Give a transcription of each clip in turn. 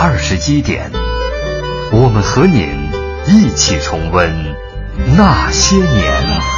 二十一点，我们和您一起重温那些年。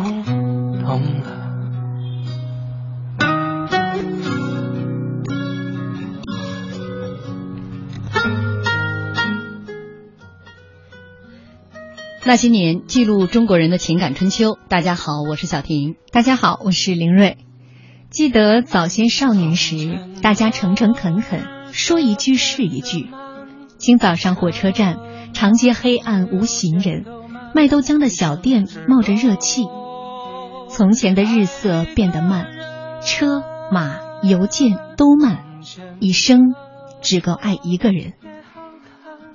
那些年，记录中国人的情感春秋。大家好，我是小婷。大家好，我是林睿。记得早先少年时，大家诚诚恳恳。说一句是一句。清早上火车站，长街黑暗无行人，卖豆浆的小店冒着热气。从前的日色变得慢，车马邮件都慢，一生只够爱一个人。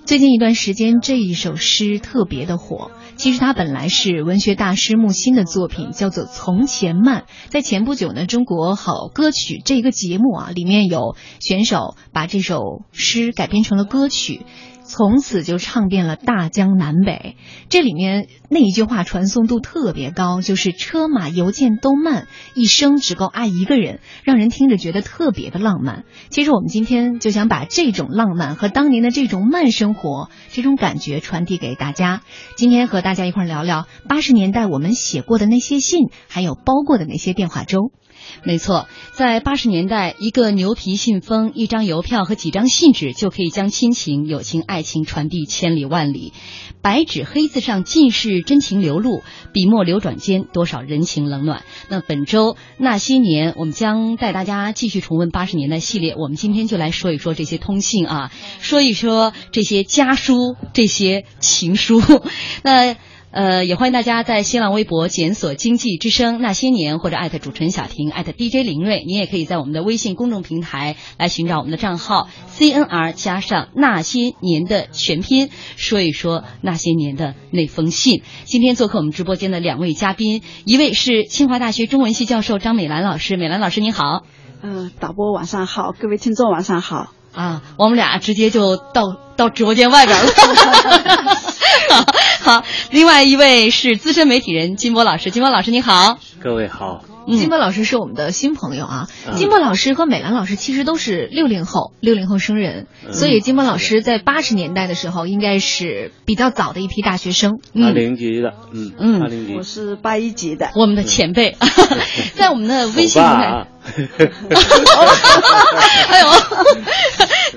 最近一段时间，这一首诗特别的火。其实它本来是文学大师木心的作品，叫做《从前慢》。在前不久呢，《中国好歌曲》这个节目啊，里面有选手把这首诗改编成了歌曲，从此就唱遍了大江南北。这里面那一句话传颂度特别高，就是“车马邮件都慢，一生只够爱一个人”，让人听着觉得特别的浪漫。其实我们今天就想把这种浪漫和当年的这种慢生活这种感觉传递给大家。今天和大家一块聊聊八十年代我们写过的那些信，还有包过的那些电话粥。没错，在八十年代，一个牛皮信封、一张邮票和几张信纸就可以将亲情、友情、爱情传递千里万里。白纸黑字上尽是真情流露，笔墨流转间多少人情冷暖。那本周那些年，我们将带大家继续重温八十年代系列。我们今天就来说一说这些通信啊，说一说这些家书、这些情书。那。呃，也欢迎大家在新浪微博检索“经济之声那些年”或者艾特主持人小婷，艾特 DJ 林睿。您也可以在我们的微信公众平台来寻找我们的账号 CNR 加上那些年的全拼，说一说那些年的那封信。今天做客我们直播间的两位嘉宾，一位是清华大学中文系教授张美兰老师，美兰老师您好。嗯、呃，导播晚上好，各位听众晚上好。啊，我们俩直接就到到直播间外边了。好，另外一位是资深媒体人金波老师，金波老师你好，各位好。嗯。金波老师是我们的新朋友啊，金波老师和美兰老师其实都是六零后，六零后生人，所以金波老师在八十年代的时候应该是比较早的一批大学生。八零级的，嗯嗯。八零级。我。是八一级的，我们的前辈，在我们的微信平台。欧巴啊，哎呦，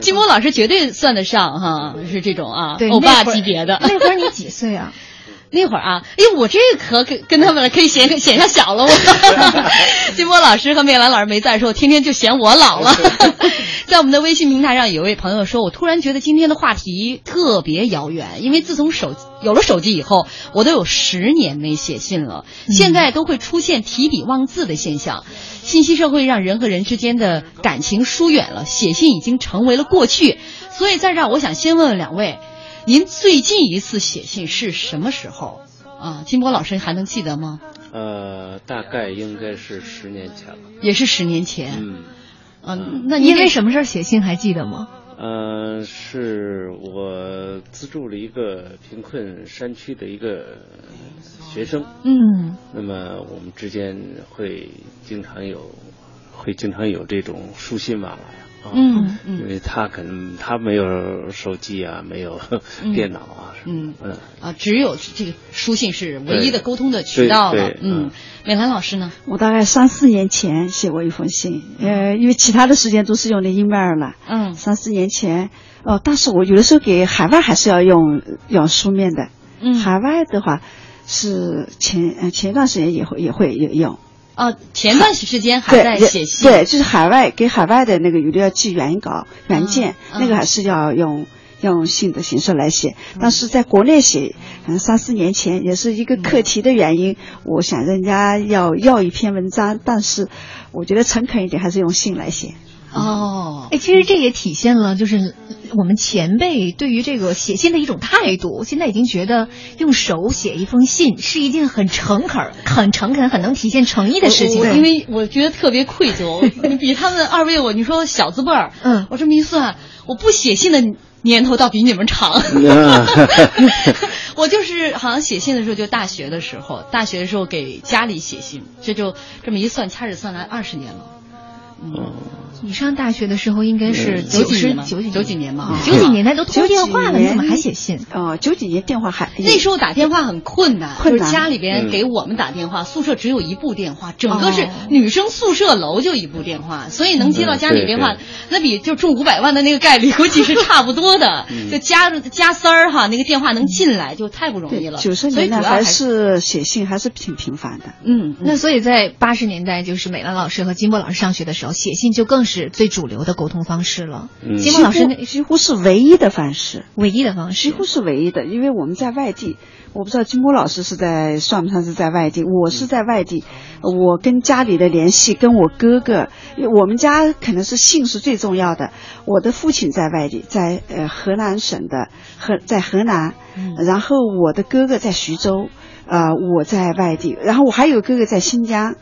金波老师绝对算得上哈，是这种啊，对欧巴级别的。那会儿你几岁啊？那会儿啊，哎，我这个可跟跟他们可以显显下小了我。金波老师和梅兰老师没在的时候，天天就嫌我老了。在我们的微信平台上，有位朋友说，我突然觉得今天的话题特别遥远，因为自从手有了手机以后，我都有十年没写信了。现在都会出现提笔忘字的现象，信息社会让人和人之间的感情疏远了，写信已经成为了过去。所以在这儿，我想先问问两位，您最近一次写信是什么时候？啊，金波老师还能记得吗？呃，大概应该是十年前了。也是十年前。嗯。嗯，那您为什么事儿写信还记得吗？嗯，是我资助了一个贫困山区的一个学生。嗯。那么我们之间会经常有，会经常有这种书信往来。嗯嗯，因为他可能他没有手机啊，没有电脑啊，嗯嗯啊，只有这个书信是唯一的沟通的渠道了。嗯，美兰老师呢？我大概三四年前写过一封信，呃，因为其他的时间都是用的 email 了。嗯，三四年前，哦，但是我有的时候给海外还是要用用书面的。嗯，海外的话是前前一段时间也会也会也用。哦，前段时间还在写信，对，就是海外给海外的那个有的要寄原稿原件，那个还是要用用信的形式来写。但是在国内写，嗯，三四年前也是一个课题的原因，我想人家要要一篇文章，但是我觉得诚恳一点，还是用信来写。哦，哎，其实这也体现了就是我们前辈对于这个写信的一种态度。现在已经觉得用手写一封信是一件很诚恳、很诚恳、很能体现诚意的事情。因为我觉得特别愧疚，你比他们二位我你说小字辈儿，嗯，我这么一算，我不写信的年头倒比你们长。我就是好像写信的时候就大学的时候，大学的时候给家里写信，这就这么一算，掐指算来二十年了。嗯，你上大学的时候应该是九几年九几九几年嘛？九几年代都通电话了，你怎么还写信？哦，九几年电话还那时候打电话很困难，困难。就是家里边给我们打电话，宿舍只有一部电话，整个是女生宿舍楼就一部电话，所以能接到家里电话，那比就中五百万的那个概率估计是差不多的。就加加三儿哈，那个电话能进来就太不容易了。九十年代还是写信还是挺频繁的。嗯，那所以在八十年代，就是美兰老师和金波老师上学的时候。写信就更是最主流的沟通方式了。金波老师那几乎是唯一的方式，唯一的方式，几乎是唯一的。因为我们在外地，我不知道金波老师是在算不算是在外地。我是在外地，我跟家里的联系，跟我哥哥，我们家可能是姓是最重要的。我的父亲在外地，在呃河南省的河，在河南，然后我的哥哥在徐州，呃我在外地，然后我还有哥哥在新疆。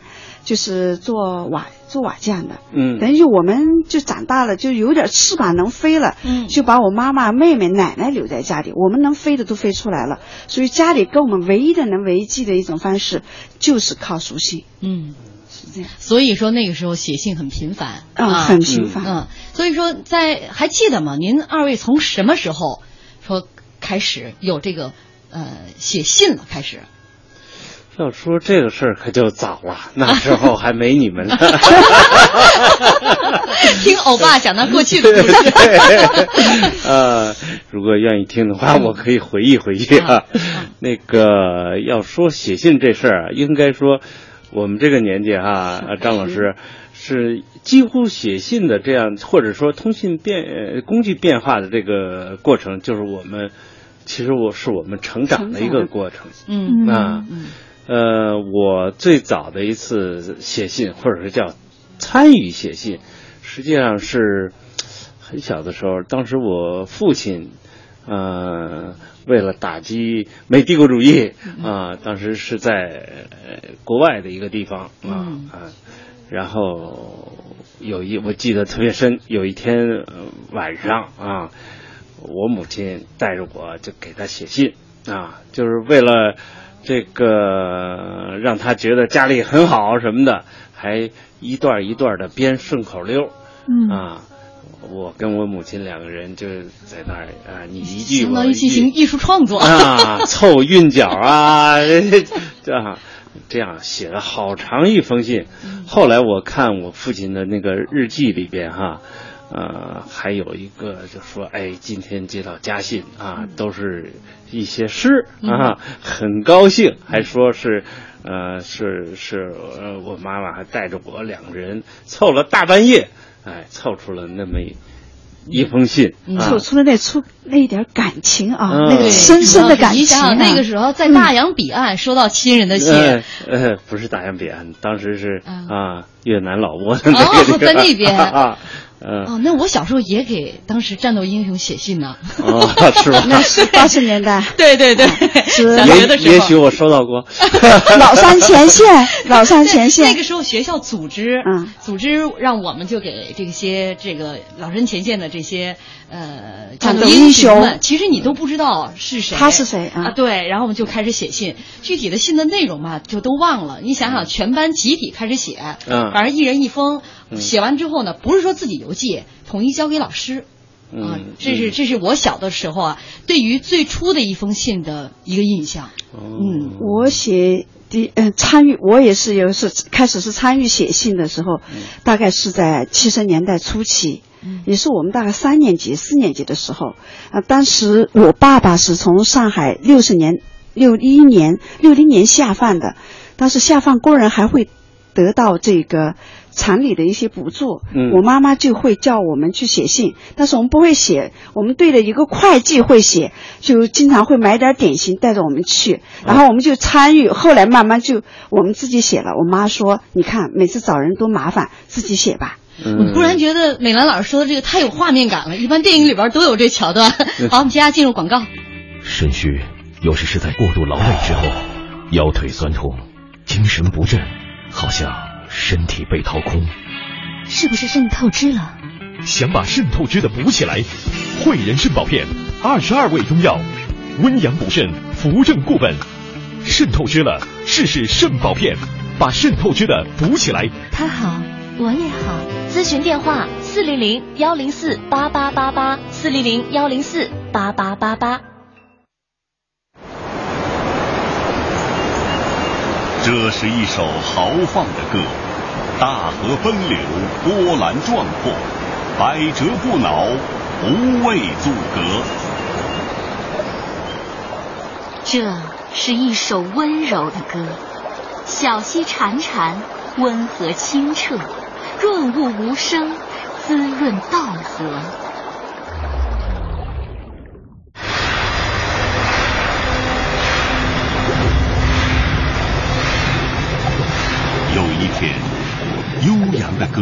就是做瓦做瓦匠的，嗯，等于我们就长大了，就有点翅膀能飞了，嗯，就把我妈妈、妹妹、奶奶留在家里，我们能飞的都飞出来了。所以家里跟我们唯一的能维系的一种方式，就是靠书信，嗯，是这样。所以说那个时候写信很频繁，啊，很频繁，嗯，所以说在还记得吗？您二位从什么时候说开始有这个呃写信了？开始？要说这个事儿可就早了，那时候还没你们呢。听欧巴讲那过去的故事。呃，如果愿意听的话，我可以回忆回忆啊。那个要说写信这事儿啊，应该说我们这个年纪哈，张老师是几乎写信的这样，或者说通信变工具变化的这个过程，就是我们其实我是我们成长的一个过程。嗯啊。呃，我最早的一次写信，或者是叫参与写信，实际上是很小的时候。当时我父亲，呃，为了打击美帝国主义啊，当时是在国外的一个地方啊啊，然后有一我记得特别深，有一天晚上啊，我母亲带着我就给他写信啊，就是为了。这个让他觉得家里很好什么的，还一段一段的编顺口溜嗯啊，我跟我母亲两个人就在那儿啊，你一句我一句，相当于进行艺术创作啊，凑韵脚啊，这样这样写了好长一封信。后来我看我父亲的那个日记里边哈。呃，还有一个就说，哎，今天接到家信啊，都是一些诗啊，很高兴，还说是，呃，是是，呃，我妈妈还带着我两个人凑了大半夜，哎，凑出了那么一封信，出出了那出那一点感情啊，嗯。那个深深的感情、啊。你想想那个时候在大洋彼岸收到亲人的信，呃，呃不是大洋彼岸，当时是啊越南老挝的那个哦，在那边。啊。嗯、哦，那我小时候也给当时战斗英雄写信呢。哦，是吧？那是八十年代。对 对对，是小学的时候。也许我收到过。老三前线，老三前线。那个时候学校组织，嗯，组织让我们就给这些这个老山前线的这些呃战斗英雄们，其实你都不知道是谁，他是谁啊？对，然后我们就开始写信，具体的信的内容嘛就都忘了。你想想，全班集体开始写，嗯，反正一人一封，写完之后呢，不是说自己邮寄，统一交给老师。嗯，这是这是我小的时候啊，对于最初的一封信的一个印象。嗯，我写第嗯参与，我也是有是开始是参与写信的时候，大概是在七十年代初期，也是我们大概三年级、四年级的时候啊。当时我爸爸是从上海六十年、六一年、六零年下放的，当时下放工人还会得到这个。厂里的一些补助，嗯，我妈妈就会叫我们去写信，但是我们不会写，我们队的一个会计会写，就经常会买点点心带着我们去，然后我们就参与，后来慢慢就我们自己写了。我妈说：“你看，每次找人多麻烦，自己写吧。”嗯我突然觉得美兰老师说的这个太有画面感了，一般电影里边都有这桥段。好，我们接下来进入广告。肾虚有时是在过度劳累之后，腰腿酸痛，精神不振，好像。身体被掏空，是不是肾透支了？想把肾透支的补起来，汇仁肾宝片，二十二味中药，温阳补肾，扶正固本。肾透支了，试试肾宝片，把肾透支的补起来。他好，我也好。咨询电话：四零零幺零四八八八八，四零零幺零四八八八八。这是一首豪放的歌，大河奔流，波澜壮阔，百折不挠，无畏阻隔。这是一首温柔的歌，小溪潺潺，温和清澈，润物无声，滋润稻禾。有一天，悠扬的歌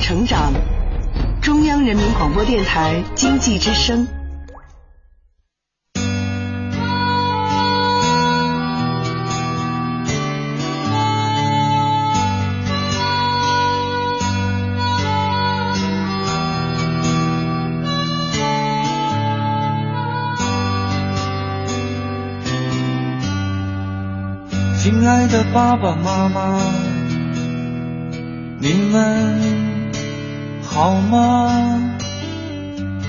成长，中央人民广播电台经济之声。亲爱的爸爸妈妈，你们好吗？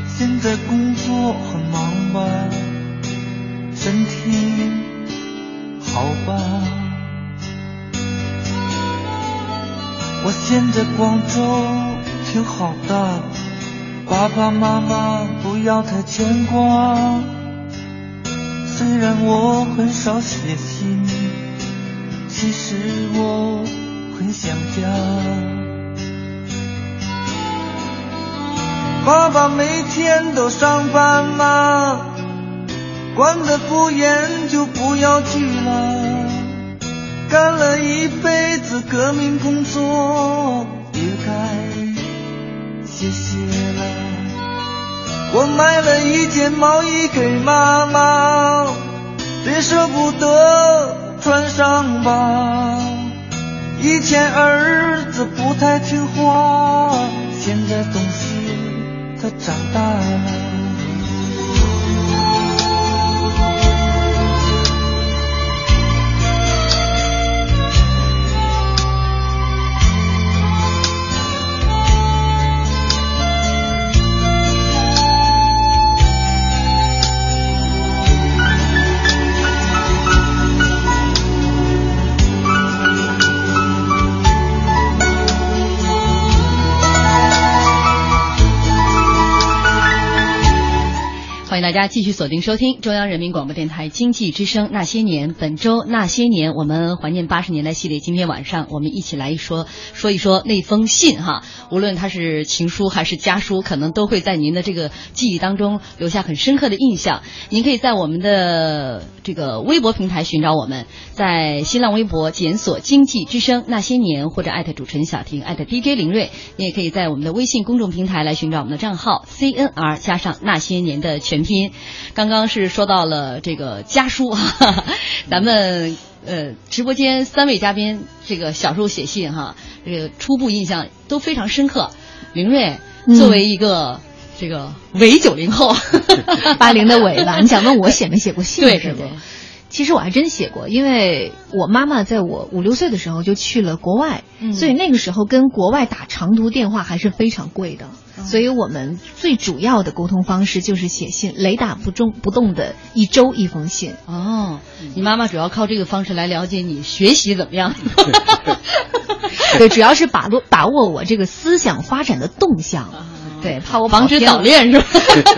现在工作很忙吧？身体好吧？我现在广州挺好的，爸爸妈妈不要太牵挂。虽然我很少写信。其实我很想家，爸爸每天都上班吗？管得不严就不要去了。干了一辈子革命工作，也该歇歇了。我买了一件毛衣给妈妈，别舍不得。穿上吧，以前儿子不太听话，现在懂事，他长大了。大家继续锁定收听中央人民广播电台经济之声《那些年》。本周《那些年》，我们怀念八十年代系列。今天晚上，我们一起来说说一说那封信哈。无论它是情书还是家书，可能都会在您的这个记忆当中留下很深刻的印象。您可以在我们的这个微博平台寻找我们，在新浪微博检索“经济之声那些年”或者艾特主持人小婷艾特 DJ 林睿。你也可以在我们的微信公众平台来寻找我们的账号 CNR 加上那些年的全。拼，刚刚是说到了这个家书，哈 哈咱们呃直播间三位嘉宾这个小时候写信哈，这个初步印象都非常深刻。林睿作为一个这个伪九零后，八零的伪吧，你想问我写没写过信？对是不？其实我还真写过，因为我妈妈在我五六岁的时候就去了国外，嗯。所以那个时候跟国外打长途电话还是非常贵的，所以我们最主要的沟通方式就是写信，雷打不中不动的一周一封信。哦，你妈妈主要靠这个方式来了解你学习怎么样？对，主要是把握把握我这个思想发展的动向，对，怕我防止早恋是吧？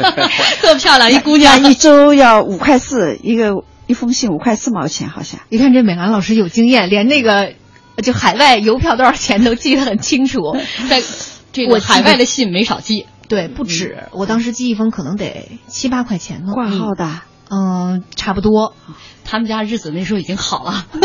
特漂亮一姑娘，一周要五块四一个一封信，五块四毛钱好像。你看这美兰老师有经验，连那个就海外邮票多少钱都记得很清楚。在这个海外的信没少寄，对，不止，我当时寄一封可能得七八块钱呢。挂号的，嗯，差不多。他们家日子那时候已经好了，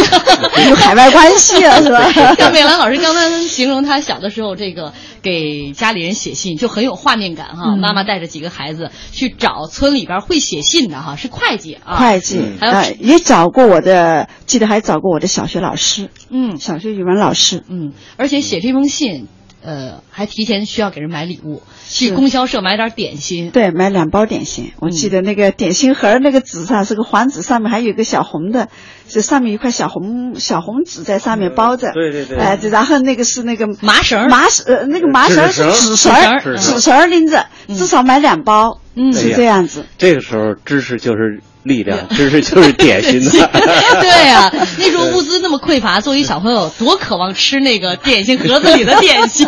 有海外关系了是吧？像美兰老师刚刚形容他小的时候，这个给家里人写信就很有画面感哈。嗯。妈妈带着几个孩子去找村里边会写信的哈，是会计啊，会计还有啊，也找过我的，记得还找过我的小学老师，嗯，小学语文老师，嗯，而且写这封信，呃，还提前需要给人买礼物，去供销社买点点心。对，买两包点心。我记得那个点心盒儿那个纸上是个黄纸，上面还有一个小红的，这上面一块小红小红纸在上面包着。对对对。哎，然后那个是那个麻绳，麻绳呃那个麻绳是纸绳儿，纸绳儿拎着，至少买两包，嗯是这样子。这个时候，知识就是力量，知识就是点心的。对呀、那时候物资那么匮乏，作为小朋友多渴望吃那个点心盒子里的点心。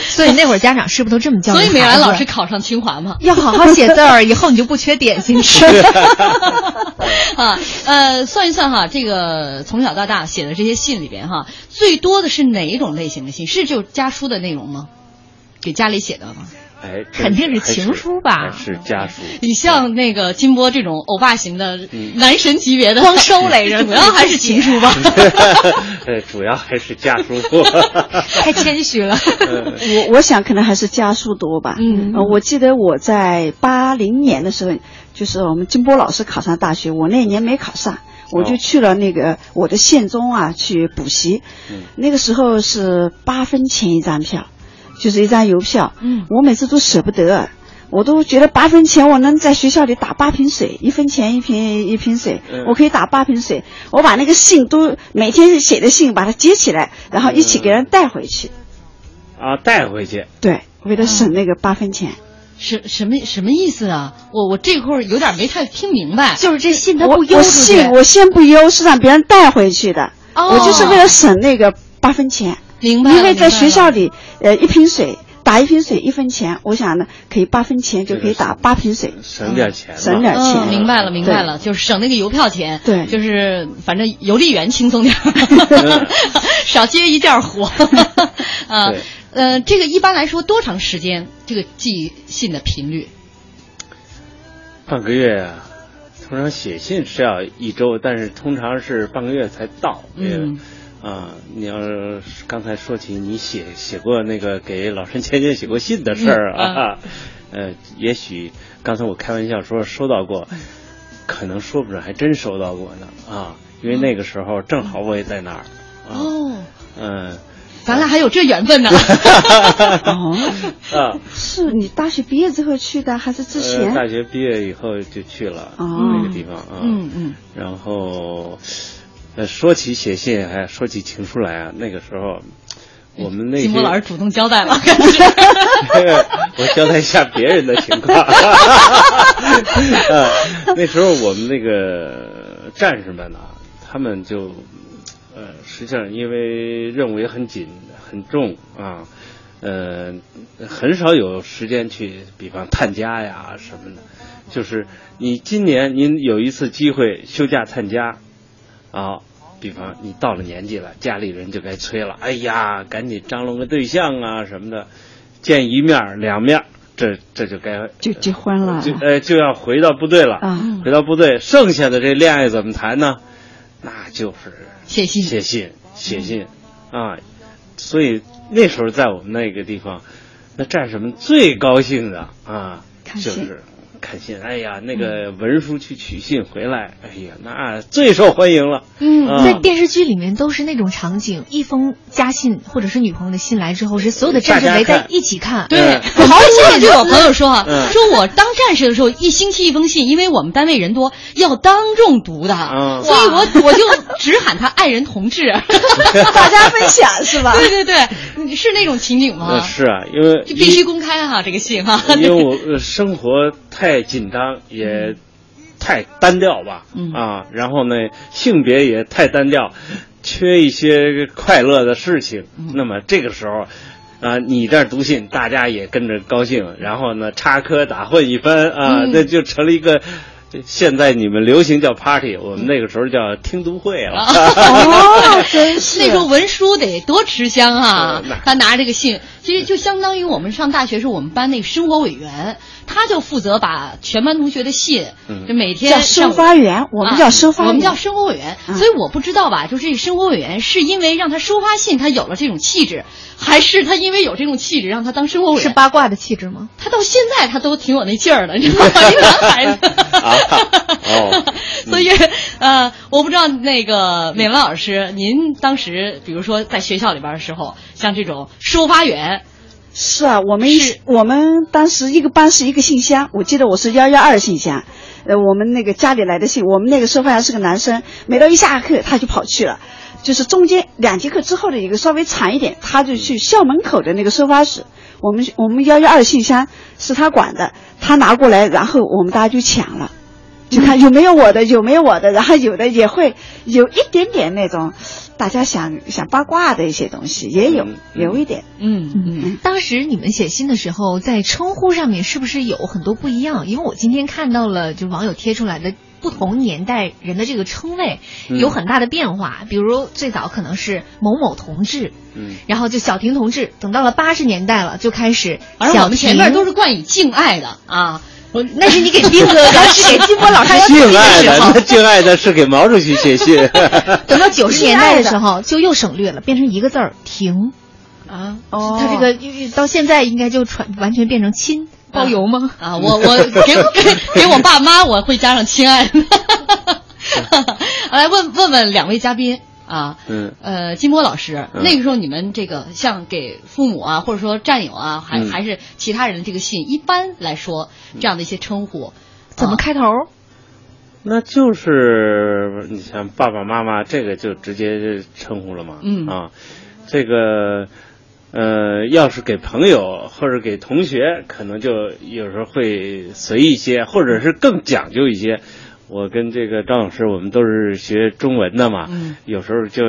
所以那会儿家长是不是都这么教育所以美兰老师考上清华嘛，要好好写字儿，以后你就不缺点心吃。啊，呃，算一算哈，这个从小到大写的这些信里边哈，最多的是哪一种类型的信？是就家书的内容吗？给家里写的吗？哎，肯定是情书吧还是家书？你像那个金波这种欧巴型的嗯男神级别的，光收 来着主要还是情书吧？呃，主要还是家书。太谦虚了。我我想可能还是家书多吧。嗯呃我记得我在八零年的时候，就是我们金波老师考上大学，我那年没考上，我就去了那个我的县中啊去补习。嗯那个时候是八分钱一张票，就是一张邮票。嗯我每次都舍不得。我都觉得八分钱，我能在学校里打八瓶水，一分钱一瓶一瓶水，嗯我可以打八瓶水。我把那个信都每天写的信，把它接起来，然后一起给人带回去。啊，带回去。对，为了省那个八分钱。什什么什么意思啊？我我这会儿有点没太听明白。就是这信它我我不邮出去信，我先不邮，是让别人带回去的。哦我就是为了省那个八分钱。明白因为在学校里，呃，一瓶水打一瓶水一分钱，我想呢，可以八分钱就可以打八瓶水，省点钱，省点钱。嗯，明白了，明白了，就是省那个邮票钱。对就是反正邮递员轻松点儿，少接一件活。啊对，呃，这个一般来说多长时间？这个寄信的频率？半个月啊。通常写信是要一周，但是通常是半个月才到。嗯，啊，你要是刚才说起你写写过那个给老陈前年写过信的事儿啊，呃，也许刚才我开玩笑说收到过，可能说不准还真收到过呢啊，因为那个时候正好我也在那儿啊，哦，嗯，咱俩还有这缘分呢。哦，啊，是你大学毕业之后去的，还是之前？呃、大学毕业以后就去了、哦那个地方啊。嗯嗯。然后，呃，说起写信，还说起情书来啊，那个时候。我们那些金波老师主动交代了，我交代一下别人的情况。呃，那时候我们那个战士们呢、啊，他们就呃，实际上因为任务也很紧很重啊，呃，很少有时间去，比方探家呀什么的。就是你今年您有一次机会休假探家啊。比方你到了年纪了，家里人就该催了，哎呀，赶紧张罗个对象啊什么的，见一面两面，这这就该就结婚了，就呃就要回到部队了，啊，回到部队，剩下的这恋爱怎么谈呢？那就是写信，写信，写信啊，所以那时候在我们那个地方，那战士们最高兴的啊，就是。哎呀，那个文书去取信回来，哎呀，那最受欢迎了。嗯，啊、在电视剧里面都是那种场景，一封家信或者是女朋友的信来之后，是所有的战士围在一起看。对，好想对我朋友说啊，说我当战士的时候，一星期一封信，因为我们单位人多，要当众读的，嗯、所以我 我就只喊他爱人同志，大家分享是吧？对对对，是那种情景吗？是啊，因为就必须公开哈、啊、这个信哈，因为我生活太紧张也太单调吧，嗯啊，然后呢性别也太单调，缺一些快乐的事情。嗯、那么这个时候，啊，你这儿读信，大家也跟着高兴，然后呢插科打诨一番啊，嗯、那就成了一个。现在你们流行叫 party，我们那个时候叫听读会了。哦，真是那时候文书得多吃香啊！他拿这个信，其实就相当于我们上大学时候，我们班那个生活委员，他就负责把全班同学的信，嗯、就每天叫收发员，我们叫收发，啊、我们叫生活委员。嗯、所以我不知道吧，就是这个生活委员是因为让他收发信，他有了这种气质，还是他因为有这种气质让他当生活委员？是八卦的气质吗？他到现在他都挺有那劲儿的，你知道吗？一男孩子。所以呃，我不知道那个美文老师，您当时比如说在学校里边的时候，像这种收发员，是啊，我们我们当时一个班是一个信箱，我记得我是幺幺二信箱，呃，我们那个家里来的信，我们那个收发员是个男生，每到一下课他就跑去了。就是中间两节课之后的一个稍微长一点，他就去校门口的那个收发室。我们我们幺幺二信箱是他管的，他拿过来，然后我们大家就抢了，就看有没有我的，有没有我的，然后有的也会有一点点那种大家想想八卦的一些东西，也有有一点。嗯嗯。当时你们写信的时候，在称呼上面是不是有很多不一样？因为我今天看到了，就网友贴出来的。不同年代人的这个称谓有很大的变化，嗯、比如最早可能是某某同志，嗯，然后就小婷同志，等到了八十年代了，就开始而我们前面都是冠以敬爱的啊，我那是你给斌哥哥，是给金波老师敬爱的，那敬爱的是给毛主席写信。等到九十年代的时候，就又省略了，变成一个字儿停啊，哦，他这个到现在应该就传完全变成亲。包邮吗？啊，我我给给给我爸妈，我会加上亲爱的。来问问问两位嘉宾啊，嗯，呃，金波老师，嗯、那个时候你们这个像给父母啊，或者说战友啊，还、嗯、还是其他人的这个信，一般来说这样的一些称呼，怎么开头？那就是你像爸爸妈妈，这个就直接称呼了嘛，嗯啊，这个。呃，要是给朋友或者给同学，可能就有时候会随意一些，或者是更讲究一些。我跟这个张老师，我们都是学中文的嘛，嗯、有时候就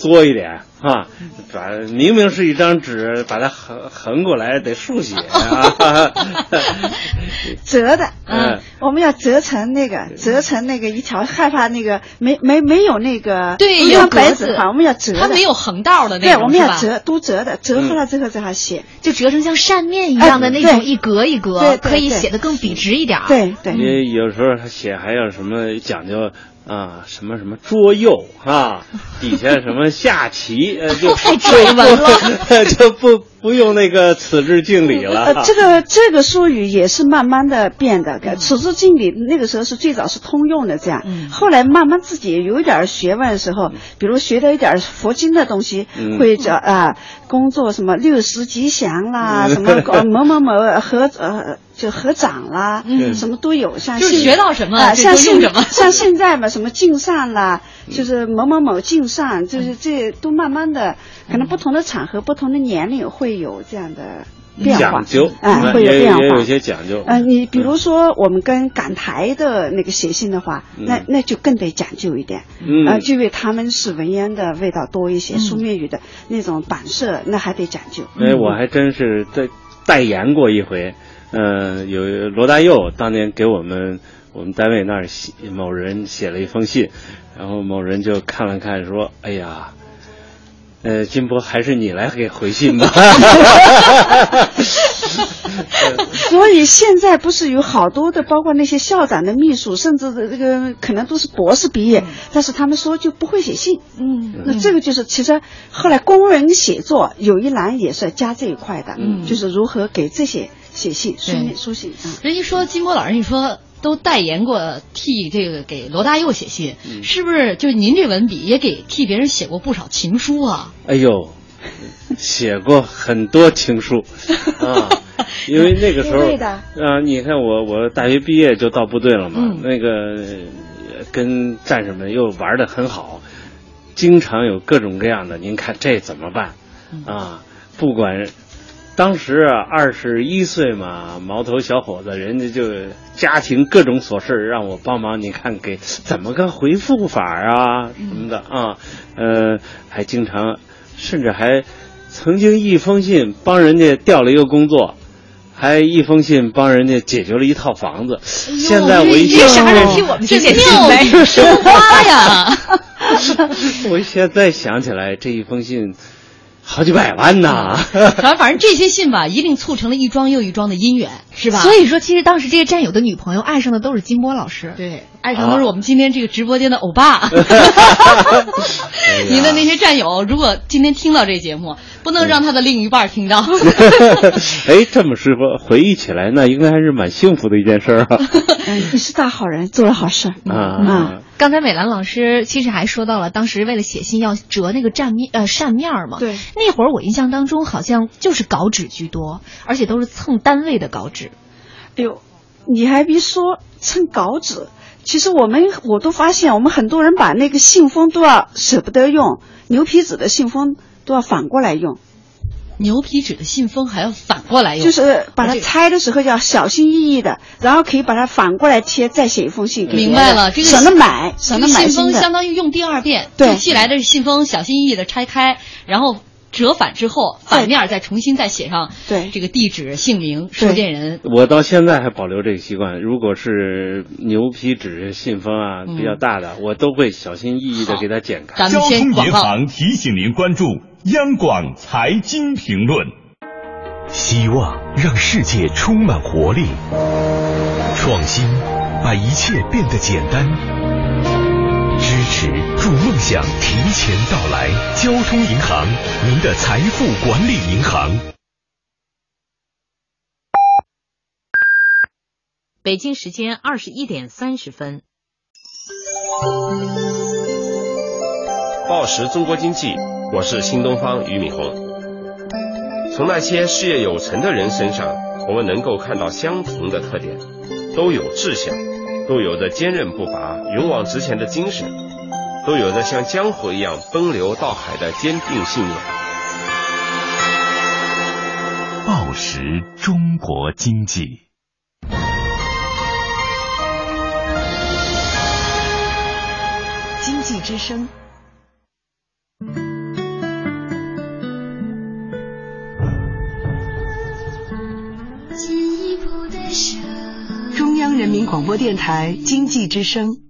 作一点啊，把明明是一张纸，把它横横过来得竖写啊，折的，嗯，我们要折成那个，折成那个一条，害怕那个没没没有那个对有白纸哈，我们要折的，它没有横道的那对，我们要折，都折的，折好了之后再好写，就折成像扇面一样的那种，一格一格，对可以写的更笔直一点。对对，因为有时候写还要什么讲究。啊，什么什么桌右啊，底下什么下棋，呃，就太拽文了，就 不不用那个此致敬礼了。呃，这个这个术语也是慢慢的变的。此致敬礼那个时候是最早是通用的，这样，后来慢慢自己有一点学问的时候，比如学到一点佛经的东西，会叫啊，工作什么六十吉祥啦，什么 某某某合呃。就合掌啦，嗯，什么都有，像就是学到什么，像现 像现在嘛，什么敬善啦，就是某某某敬善，就是这都慢慢的，可能不同的场合、不同的年龄会有这样的变化，讲究，哎，会有变化，也有些讲究。嗯，你比如说我们跟港台的那个写信的话，那那就更得讲究一点，嗯，就因为他们是文言的味道多一些，书面语的那种版式，那还得讲究。哎，我还真是在代言过一回。嗯，有罗大佑当年给我们我们单位那儿写某人写了一封信，然后某人就看了看说：“哎呀，呃，金波还是你来给回信吧。”所以现在不是有好多的，包括那些校长的秘书，甚至这个可能都是博士毕业，但是他们说就不会写信。嗯，那这个就是其实后来工人写作有一栏也是加这一块的，嗯，就是如何给这些。写信，书书信啊！人家说金波老师，你说都代言过替这个给罗大佑写信，是不是？就您这文笔也给替别人写过不少情书啊？哎呦，写过很多情书 啊！因为那个时候啊，你看我我大学毕业就到部队了嘛，那个跟战士们又玩的很好，经常有各种各样的。您看这怎么办啊？不管。当时啊，二十一岁嘛，毛头小伙子，人家就家庭各种琐事让我帮忙。你看给怎么个回复法啊什么的啊，呃，还经常，甚至还曾经一封信帮人家调了一个工作，还一封信帮人家解决了一套房子。现在我一想，啥人替我们这妙语生花呀！我现在想起来这一封信。好几百万呐！反正反正这些信吧，一定促成了一桩又一桩的姻缘，是吧？所以说，其实当时这些战友的女朋友爱上的都是金波老师，对，爱上都是我们今天这个直播间的欧巴。您的那些战友，如果今天听到这节目，不能让他的另一半听到。哎，这么说回忆起来，那应该还是蛮幸福的一件事啊。你是大好人，做了好事啊啊！刚才美兰老师其实还说到了，当时为了写信要折那个扇面呃扇面嘛。对。那会儿我印象当中好像就是稿纸居多，而且都是蹭单位的稿纸。哎呦，你还别说蹭稿纸，其实我们我都发现，我们很多人把那个信封都要舍不得用，牛皮纸的信封都要反过来用。牛皮纸的信封还要反过来用，就是把它拆的时候要小心翼翼的，然后可以把它反过来贴，再写一封信。明白了，这个省得买，省得买信封相当于用第二遍。对，寄来的信封小心翼翼的拆开，然后折返之后，反面再重新再写上对这个地址、姓名、收件人。我到现在还保留这个习惯，如果是牛皮纸信封啊比较大的，我都会小心翼翼的给它剪开。交通银行提醒您关注央广财经评论。希望让世界充满活力，创新把一切变得简单，支持助梦想提前到来。交通银行，您的财富管理银行。北京时间二十一点三十分。报时中国经济，我是新东方俞敏洪。从那些事业有成的人身上，我们能够看到相同的特点，都有志向，都有着坚韧不拔、勇往直前的精神，都有着像江河一样奔流到海的坚定信念。报时中国经济，经济之声。人民广播电台经济之声。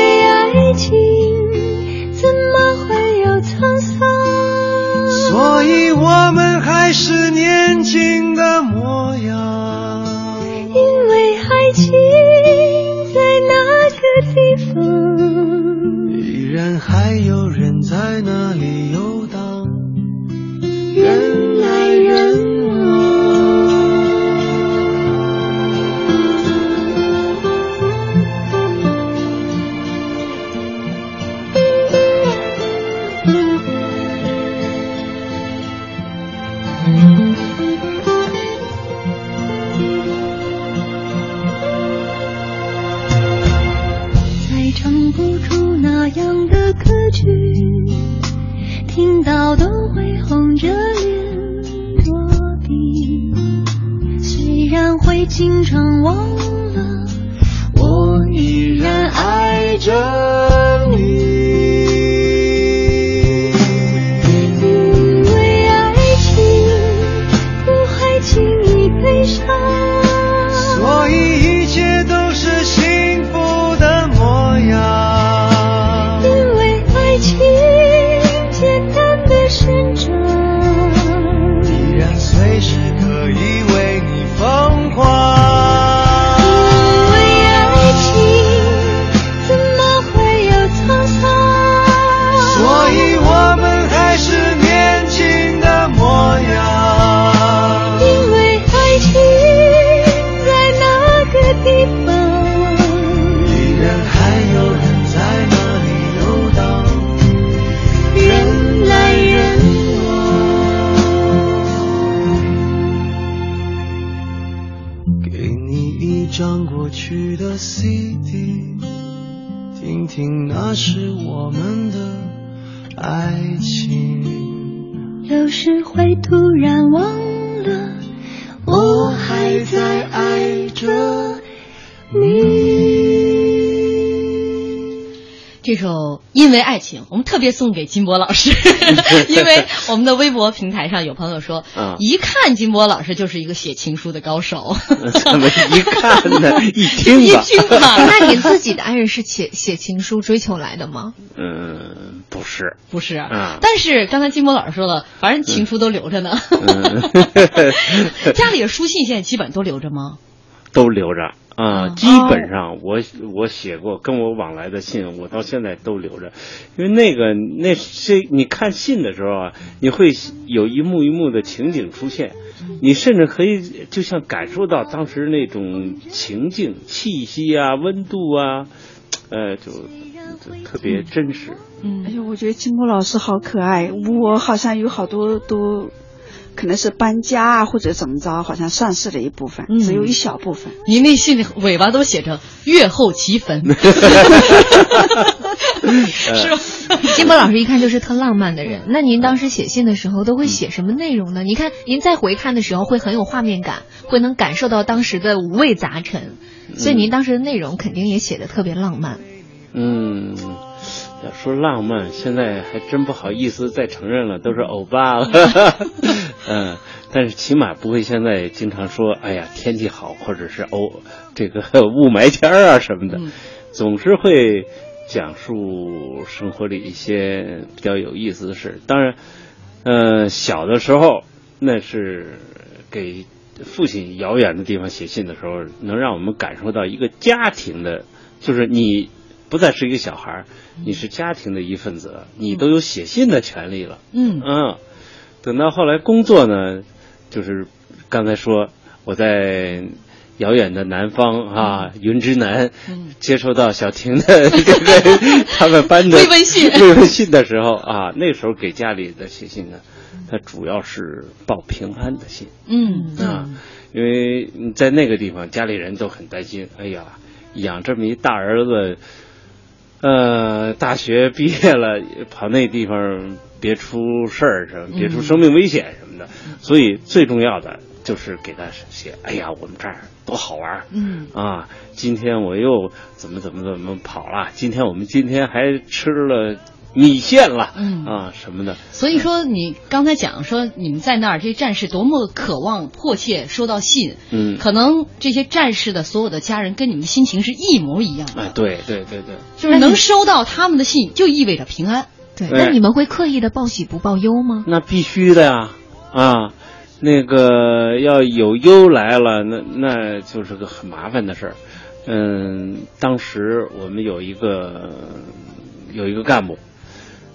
因为爱情》，我们特别送给金波老师，因为我们的微博平台上有朋友说，嗯一看金波老师就是一个写情书的高手。怎么一看呢？一听吧，一听吧 那你自己的爱人是写写情书追求来的吗？嗯，不是，不是嗯但是刚才金波老师说了，反正情书都留着呢。嗯家里的书信现在基本都留着吗？都留着啊、嗯基本上我我写过跟我往来的信，我到现在都留着，因为那个那这你看信的时候啊，你会有一幕一幕的情景出现，你甚至可以就像感受到当时那种情境、气息啊、温度啊，呃，就就特别真实。嗯哎呦，我觉得金波老师好可爱，我好像有好多都。可能是搬家啊，或者怎么着，好像丧失了一部分，嗯只有一小部分。您那信里尾巴都写着“月后祈坟”，是吧？金波老师一看就是特浪漫的人。那您当时写信的时候都会写什么内容呢？你看您再回看的时候会很有画面感，会能感受到当时的五味杂陈，所以您当时的内容肯定也写的特别浪漫。嗯，要说浪漫，现在还真不好意思再承认了，都是欧巴了。嗯，但是起码不会现在经常说，哎呀，天气好，或者是欧这个 雾霾天儿啊什么的，总是会讲述生活里一些比较有意思的事。当然，呃，小的时候那是给父亲遥远的地方写信的时候，能让我们感受到一个家庭的，就是你不再是一个小孩儿，你是家庭的一份子了，你都有写信的权利了。嗯嗯，等到后来工作呢，就是刚才说我在遥远的南方啊，云之南，接收到小婷的这个他们班的慰问信慰问信的时候啊，那时候给家里的写信呢，他主要是报平安的信。嗯啊，因为在那个地方，家里人都很担心。哎呀，养这么一大儿子，呃，大学毕业了，跑那地方别出事儿什么，别出生命危险什么的。所以最重要的就是给他写，哎呀，我们这儿多好玩儿。嗯啊，今天我又怎么怎么怎么跑了？今天我们今天还吃了米线了，嗯啊什么的。所以说，你刚才讲说你们在那儿，这些战士多么渴望、迫切收到信，嗯可能这些战士的所有的家人跟你们的心情是一模一样的，哎，对对对对，就是能收到他们的信，就意味着平安。对，哎那你们会刻意的报喜不报忧吗？那必须的呀，啊，那个要有忧来了，那那就是个很麻烦的事儿。嗯，当时我们有一个有一个干部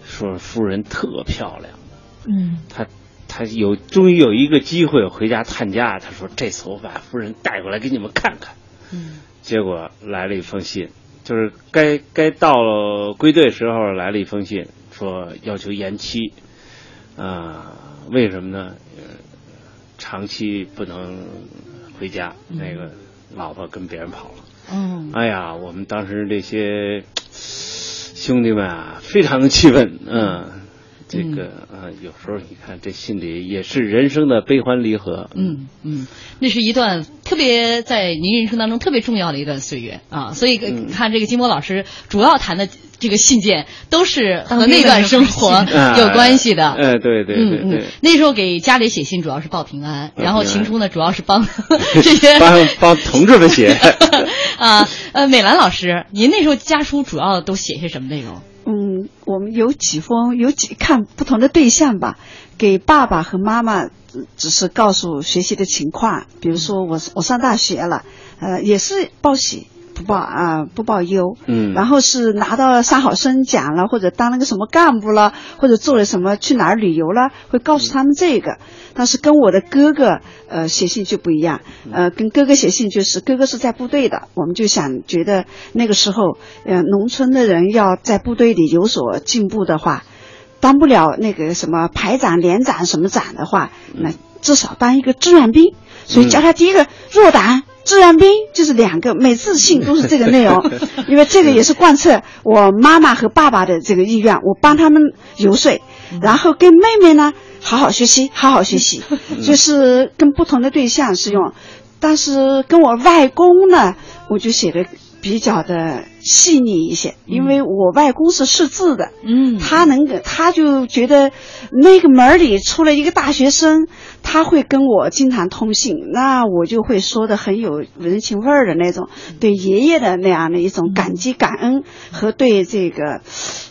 说夫人特漂亮，嗯，他他有终于有一个机会回家探家，他说这次我把夫人带过来给你们看看。嗯，结果来了一封信，就是该该到了归队时候来了一封信，说要求延期，啊、为什么呢？呃，长期不能回家，那个老婆跟别人跑了。嗯哎呀，我们当时这些兄弟们啊，非常的气愤，嗯。这个啊，有时候你看这心里也是人生的悲欢离合，嗯嗯，那是一段特别在您人生当中特别重要的一段岁月啊，所以看这个金波老师主要谈的这个信件都是和那段生活啊 有关系的。哎，对对对嗯对嗯，，那时候给家里写信主要是报平安，然后情书呢主要是帮 这些帮帮同志们写。啊呃，美兰老师，您那时候家书主要都写些什么内容？嗯，我们有几封，有几看不同的对象吧。给爸爸和妈妈只只是告诉学习的情况，比如说我我上大学了，呃，也是报喜不报啊、不报忧。嗯然后是拿到三好生奖了，或者当了个什么干部了，或者做了什么去哪儿旅游了，会告诉他们这个。但是跟我的哥哥呃写信就不一样，呃，跟哥哥写信就是哥哥是在部队的，我们就想觉得那个时候，呃，农村的人要在部队里有所进步的话，当不了那个什么排长、连长什么长的话，那至少当一个志愿兵。所以叫他第一个入党。志愿兵就是两个，每次信都是这个内容，因为这个也是贯彻我妈妈和爸爸的这个意愿，我帮他们游说，然后跟妹妹呢好好学习，好好学习，就是跟不同的对象是用，但是跟我外公呢，我就写的比较的细腻一些，因为我外公是识字的，嗯，他能给，他就觉得那个门里出了一个大学生，他会跟我经常通信，那我就会说的很有人情味儿的那种，对爷爷的那样的一种感激感恩和对这个，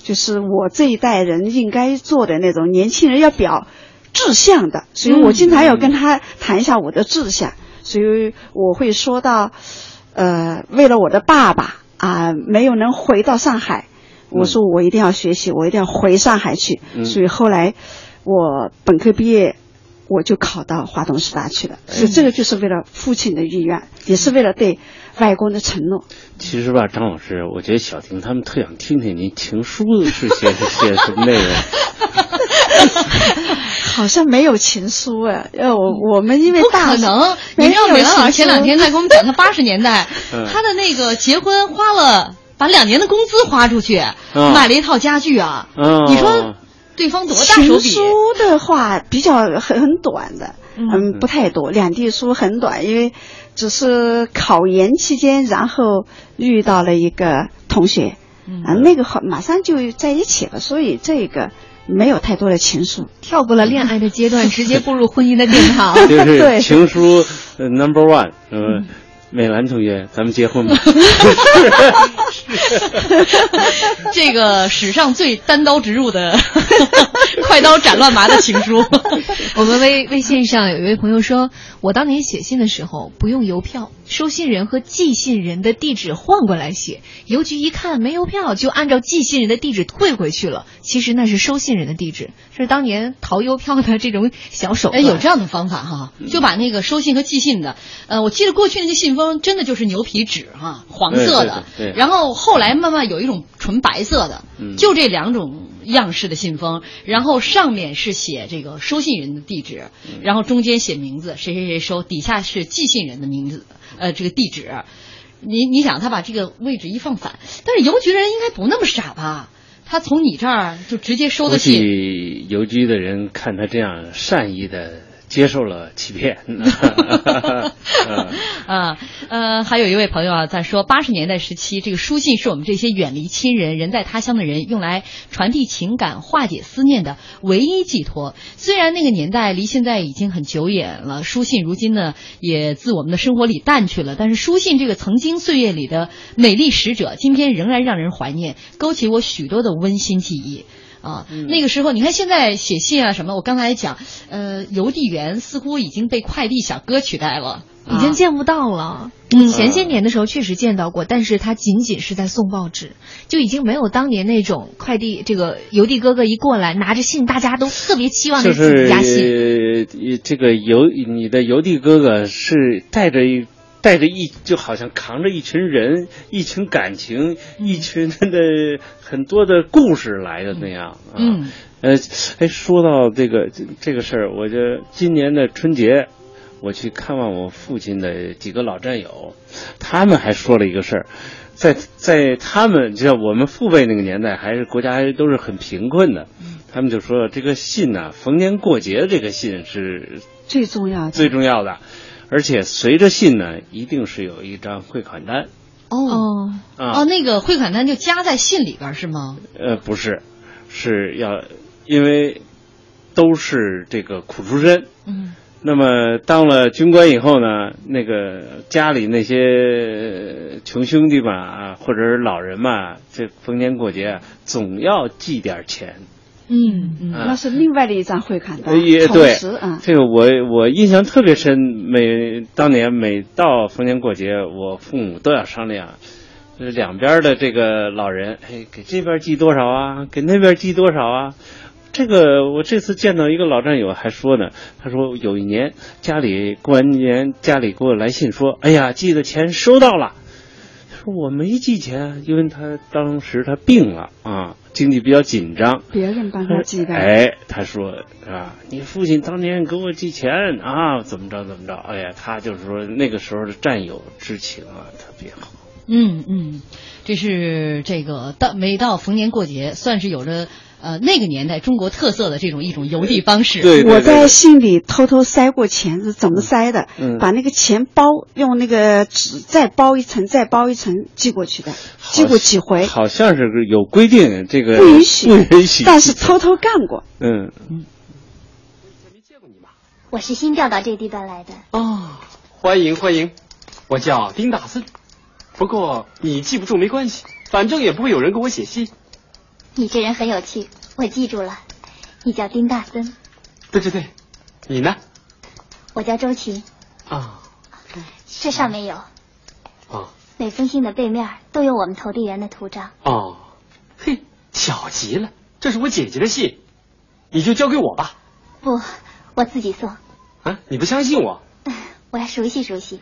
就是我这一代人应该做的那种年轻人要表志向的，所以我经常要跟他谈一下我的志向，所以我会说到，呃，为了我的爸爸啊、没有能回到上海。我说我一定要学习，我一定要回上海去。嗯所以后来我本科毕业，我就考到华东师大去了。所以这个就是为了父亲的意愿，也是为了对外公的承诺。其实吧，张老师，我觉得小婷他们特想听听您情书是写写什么内容。好像没有情书哎，呃，我我们因为不大可能！没你知道有美兰老师前两天在跟我们讲，他八十年代嗯他的那个结婚花了把两年的工资花出去，买了一套家具啊。嗯你说对方多大手笔？情书的话比较很很短的，嗯，不太多。两地书很短，因为只是考研期间，然后遇到了一个同学，啊，那个好马上就在一起了，所以这个没有太多的情书。跳过了恋爱的阶段，直接步入婚姻的殿堂。就是对情书呃 number one，嗯，美兰同学，咱们结婚吧。这个史上最单刀直入的 快刀斩乱麻的情书。我们微微信上有一位朋友说，我当年写信的时候不用邮票，收信人和寄信人的地址换过来写，邮局一看没邮票，就按照寄信人的地址退回去了。其实那是收信人的地址，是当年淘邮票的这种小手哎，有这样的方法哈，就把那个收信和寄信的，呃，我记得过去那个信封真的就是牛皮纸哈，黄色的，对对对然后后来慢慢有一种纯白色的，嗯就这两种样式的信封，然后上面是写这个收信人的地址，嗯然后中间写名字，谁谁谁收，底下是寄信人的名字，呃，这个地址。你你想，他把这个位置一放反，但是邮局的人应该不那么傻吧？他从你这儿就直接收的信，计邮局的人看他这样善意的接受了欺骗。嗯啊，呃，还有一位朋友啊，在说八十年代时期，这个书信是我们这些远离亲人、人在他乡的人用来传递情感、化解思念的唯一寄托。虽然那个年代离现在已经很久远了，书信如今呢也自我们的生活里淡去了，但是书信这个曾经岁月里的美丽使者，今天仍然让人怀念，勾起我许多的温馨记忆。啊，那个时候你看现在写信啊什么，我刚才讲，呃，邮递员似乎已经被快递小哥取代了。已经见不到了。嗯前些年的时候确实见到过，但是他仅仅是在送报纸，就已经没有当年那种快递这个邮递哥哥一过来拿着信，大家都特别期望就着自己家信。这个邮你的邮递哥哥是带着一带着一就好像扛着一群人、一群感情、一群的很多的故事来的那样啊。嗯，呃，哎，说到这个这这个事儿，我就今年的春节，我去看望我父亲的几个老战友，他们还说了一个事儿，在在他们就像我们父辈那个年代，还是国家还都是很贫困的，他们就说这个信呐、逢年过节这个信是最重要的。最重要的，而且随着信呢，一定是有一张汇款单哦啊。哦，那个汇款单就夹在信里边是吗？呃，不是，是要因为都是这个苦出身。嗯。那么当了军官以后呢，那个家里那些穷兄弟们啊，或者是老人嘛，这逢年过节啊，总要寄点钱。嗯嗯，啊那是另外的一张汇款单，呃也同对时啊，这个我我印象特别深，每当年每到逢年过节，我父母都要商量，呃两边的这个老人，哎，给这边寄多少啊？给那边寄多少啊？这个我这次见到一个老战友还说呢，他说有一年家里过完年，家里给我来信说，哎呀，寄的钱收到了。他说我没寄钱，因为他当时他病了啊，经济比较紧张。别人帮他寄的。哎，他说啊，你父亲当年给我寄钱啊，怎么着怎么着？哎呀，他就是说那个时候的战友之情啊，特别好。嗯嗯，这是这个到每到逢年过节，算是有着呃那个年代中国特色的这种一种邮递方式。对我在信里偷偷塞过钱，是怎么塞的？嗯把那个钱包用那个纸再包一层，再包一层寄过去的，寄过几回。好像是有规定，这个不允许不允许，但是偷偷干过。嗯，我是新调到这个地段来的。哦，欢迎欢迎，我叫丁大森。不过你记不住没关系，反正也不会有人给我写信。你这人很有趣，我记住了，你叫丁大森，对对对，你呢？我叫周琴。啊这上面有啊每封信的背面都有我们投递员的图章。哦，嘿，巧极了，这是我姐姐的信，你就交给我吧。不，我自己送，啊，你不相信我？我要熟悉熟悉。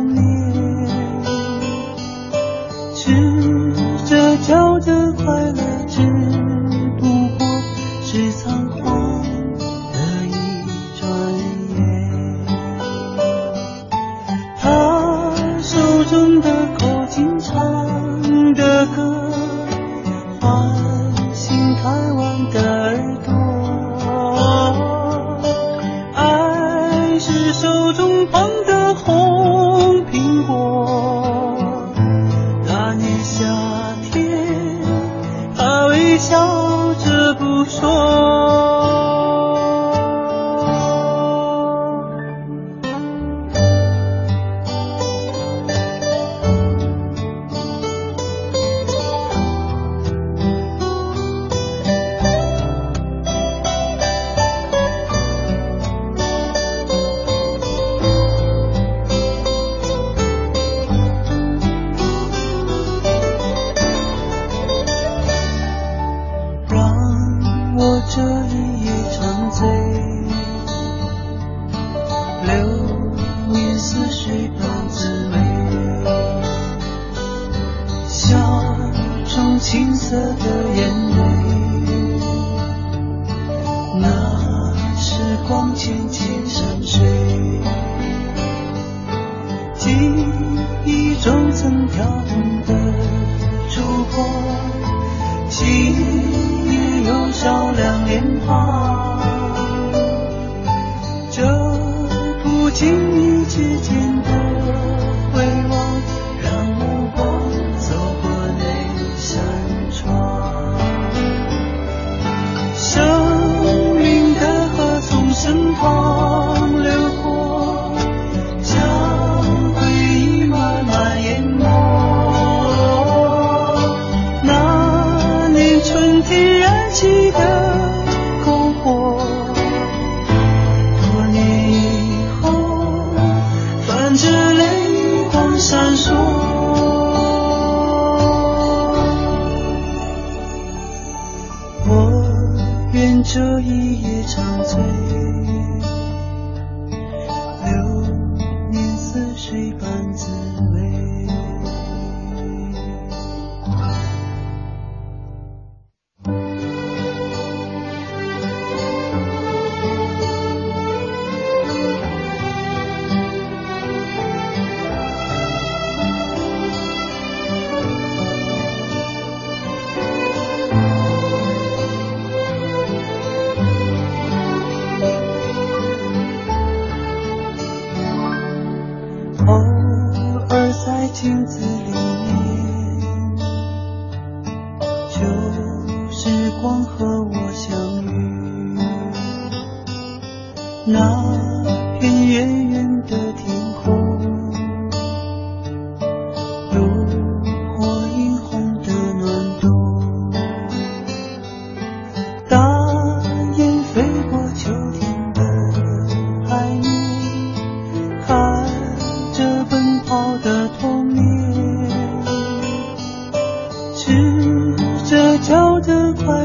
守着。笑得快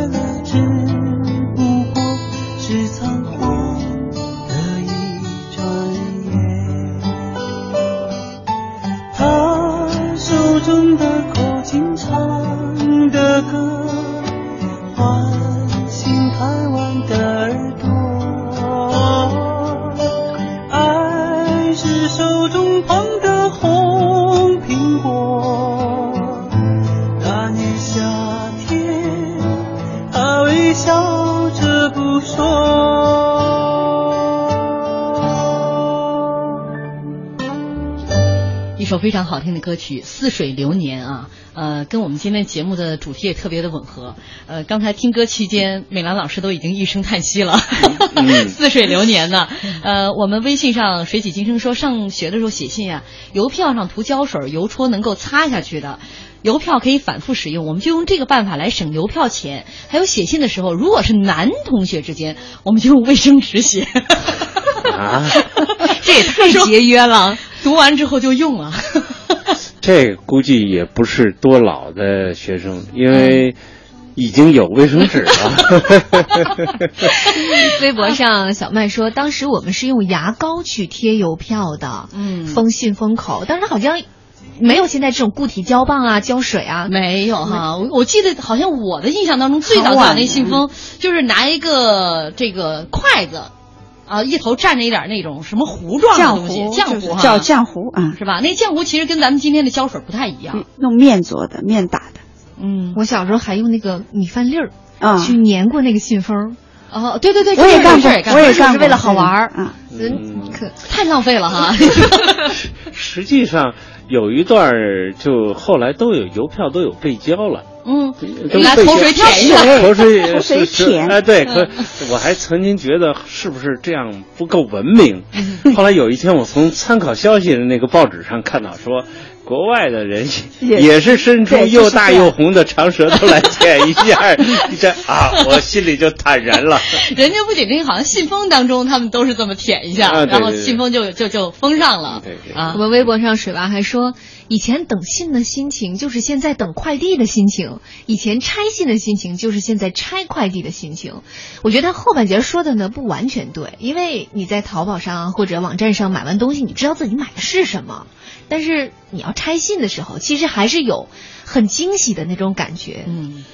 首非常好听的歌曲《似水流年》啊，呃，跟我们今天节目的主题也特别的吻合。呃，刚才听歌期间，美兰老师都已经一声叹息了，似水流年呢。呃，我们微信上水起金生说，上学的时候写信啊，邮票上涂胶水，邮戳能够擦下去的。邮票可以反复使用，我们就用这个办法来省邮票钱。还有写信的时候，如果是男同学之间，我们就用卫生纸写。啊，这也太节约了，读完之后就用啊。这估计也不是多老的学生，因为已经有卫生纸了。微博上小麦说，当时我们是用牙膏去贴邮票的，嗯，封信封口，当时好像。没有现在这种固体胶棒啊、胶水啊，没有哈。我我记得好像我的印象当中，最早最早那信封就是拿一个这个筷子，啊，一头蘸着一点那种什么糊状的东西，浆糊哈，叫浆糊啊，是吧？那浆糊其实跟咱们今天的胶水不太一样，用面做的，面打的。嗯，我小时候还用那个米饭粒儿啊去粘过那个信封。哦，对对对，我也干过，我也干过，是为了好玩儿啊。嗯，可太浪费了哈。实际上有一段就后来都有邮票都有背胶了。嗯，拿口水舔一下，口水口水舔。哎，对，可我还曾经觉得是不是这样不够文明？后来有一天，我从参考消息的那个报纸上看到说。国外的人也是伸出又大又红的长舌头来舔一下，这啊，我心里就坦然了。人家不仅这个，好像信封当中他们都是这么舔一下，啊、然后信封就就就封上了。对对啊，我们微博上水娃还说，以前等信的心情就是现在等快递的心情，以前拆信的心情就是现在拆快递的心情。我觉得后半截说的呢不完全对，因为你在淘宝上或者网站上买完东西，你知道自己买的是什么，但是你要拆信的时候，其实还是有很惊喜的那种感觉。嗯，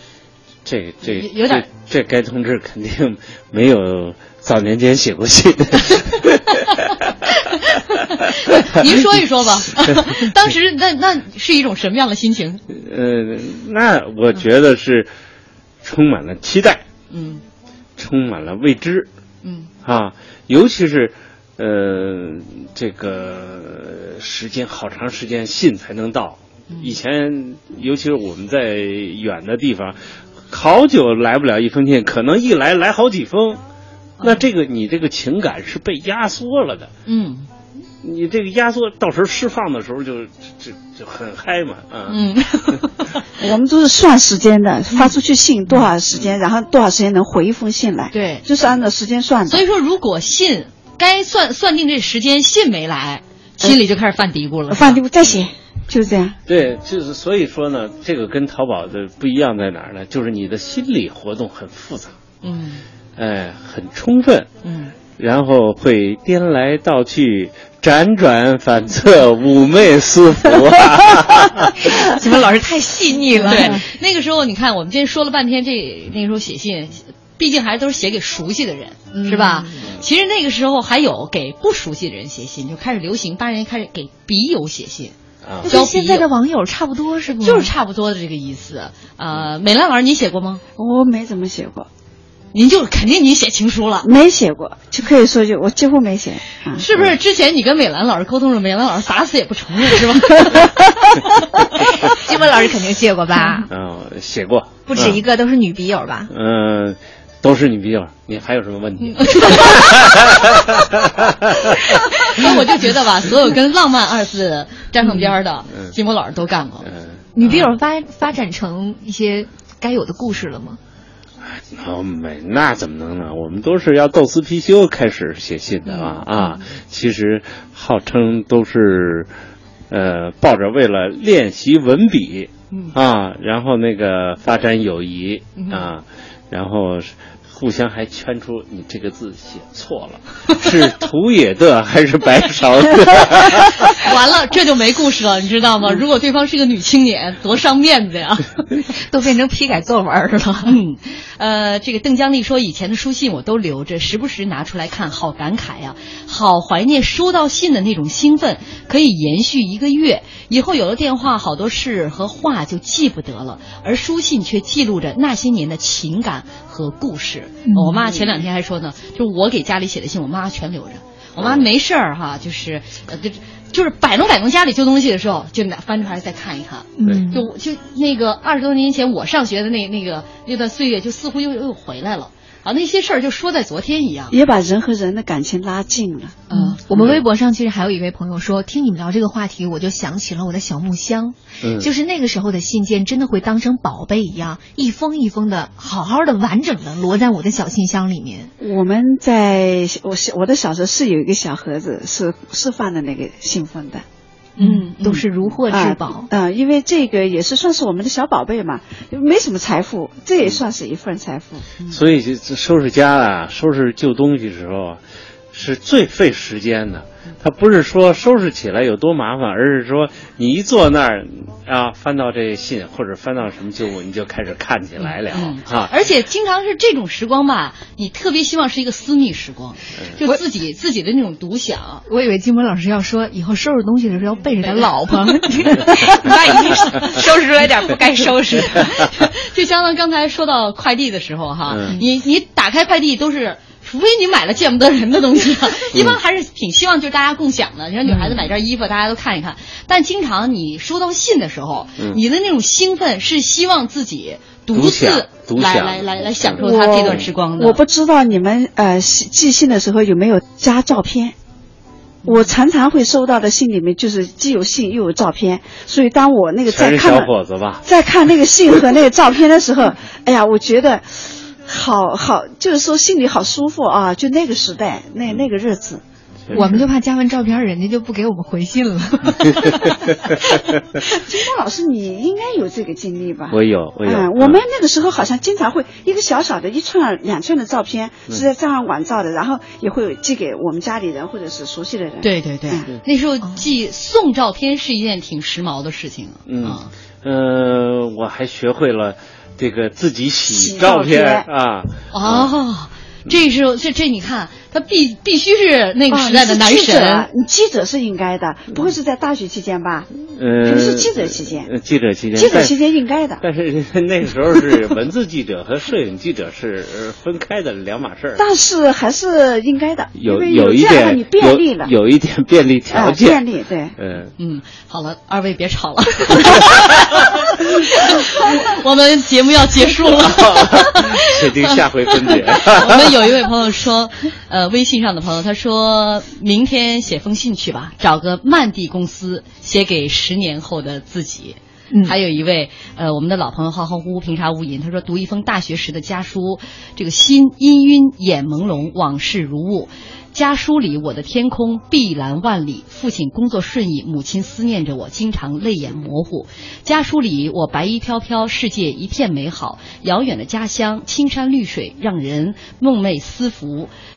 这这有点这这该同志肯定没有早年间写过信。您说一说吧，当时那那是一种什么样的心情？呃，那我觉得是充满了期待，嗯，充满了未知，嗯。啊，尤其是呃这个时间好长时间信才能到，以前尤其是我们在远的地方，好久来不了一封信，可能一来来好几封，那这个你这个情感是被压缩了的，嗯。你这个压缩到时候释放的时候就就就很嗨嘛，啊，嗯，我们都是算时间的，发出去信多少时间，然后多少时间能回一封信来，对，就是按照时间算的。所以说，如果信该算算定这时间，信没来，心里就开始犯嘀咕了，犯嘀咕再写，就是这样。对，就是所以说呢，这个跟淘宝的不一样在哪儿呢？就是你的心理活动很复杂，嗯，哎，很充分，嗯，然后会颠来倒去。辗转反侧，妩媚思服。你们老师太细腻了。对，那个时候你看，我们今天说了半天，这那个时候写信，毕竟还都是写给熟悉的人，嗯、是吧？其实那个时候还有给不熟悉的人写信，就开始流行，八人开始给笔友写信。啊，跟现在的网友差不多是不？就是差不多的这个意思。呃，美兰老师，你写过吗？我没怎么写过。您就肯定你写情书了，没写过，就可以说句我几乎没写，啊、是不是？之前你跟美兰老师沟通了，美兰老师打死也不承认，是吧？金波老师肯定写过吧？嗯，写过，不止一个，都是女笔友吧？嗯，都是女笔友。你还有什么问题？那我就觉得吧，所有跟浪漫二字沾上边的，金波老师都干过。女笔友发发展成一些该有的故事了吗？哦，没，那怎么能呢？我们都是要斗私貔貅开始写信的啊、嗯、啊！其实号称都是，呃，抱着为了练习文笔、嗯、啊，然后那个发展友谊、嗯、啊，然后互相还圈出你这个字写错了，是土野的还是白勺的？完了，这就没故事了，你知道吗？如果对方是个女青年，多伤面子呀！都变成批改作文了。嗯，呃，这个邓江丽说，以前的书信我都留着，时不时拿出来看，好感慨呀，好怀念收到信的那种兴奋，可以延续一个月。以后有了电话，好多事和话就记不得了，而书信却记录着那些年的情感和故事。嗯、我妈前两天还说呢，就是我给家里写的信，我妈全留着。我妈没事儿哈，就是呃，就就是摆弄摆弄家里旧东西的时候，就拿翻出来再看一看。嗯，就就那个二十多年前我上学的那那个那段岁月，就似乎又又回来了。啊，那些事儿就说在昨天一样，也把人和人的感情拉近了。嗯，我们微博上其实还有一位朋友说，听你们聊这个话题，我就想起了我的小木箱。嗯，就是那个时候的信件，真的会当成宝贝一样，一封一封的，好好的、完整的摞在我的小信箱里面。我们在我小我的小时候是有一个小盒子，是是放的那个信封的。嗯，都是如获至宝嗯、呃！因为这个也是算是我们的小宝贝嘛，没什么财富，这也算是一份财富。嗯、所以收拾家啊，收拾旧东西的时候啊，是最费时间的。它不是说收拾起来有多麻烦，而是说你一坐那儿啊，翻到这信或者翻到什么旧物，你就开始看起来了、嗯、啊。而且经常是这种时光吧，你特别希望是一个私密时光，就自己自己的那种独享。我以为金波老师要说以后收拾东西的时候要背着他老婆，那已经收拾出来点不该收拾的。就相当刚才说到快递的时候哈，嗯、你你打开快递都是。除非你买了见不得人的东西，一般还是挺希望就是大家共享的。你说女孩子买件衣服，大家都看一看。但经常你收到信的时候，嗯、你的那种兴奋是希望自己独自来来来来享受他这段时光的。我不知道你们呃寄信的时候有没有加照片？我常常会收到的信里面就是既有信又有照片，所以当我那个在看小伙子吧，在看那个信和那个照片的时候，哎呀，我觉得。好好，就是说心里好舒服啊！就那个时代，那那个日子，我们就怕加完照片，人家就不给我们回信了。金峰老师，你应该有这个经历吧？我有，我有。嗯，我们那个时候好像经常会一个小小的一寸、两寸的照片是在照相馆照的，然后也会寄给我们家里人或者是熟悉的人。对对对，那时候寄送照片是一件挺时髦的事情。嗯，呃，我还学会了这个自己洗照片啊。哦，这是这这，你看。他必必须是那个时代的男神，你记者是应该的，不会是在大学期间吧？呃，肯定是记者期间。记者期间，记者期间应该的。但是那个时候是文字记者和摄影记者是分开的两码事儿。但是还是应该的，有有一点你便利了，有一点便利条件。便利对，嗯嗯，好了，二位别吵了，我们节目要结束了，确定下回分解。我们有一位朋友说，呃，微信上的朋友。他说明天写封信去吧，找个曼蒂公司写给十年后的自己。嗯，还有一位呃，我们的老朋友浩浩乎乎平沙无垠，他说读一封大学时的家书，这个心氤氲，眼朦胧，往事如雾。家书里我的天空碧蓝万里，父亲工作顺意，母亲思念着我，经常泪眼模糊。家书里我白衣飘飘，世界一片美好，遥远的家乡青山绿水，让人梦寐思服。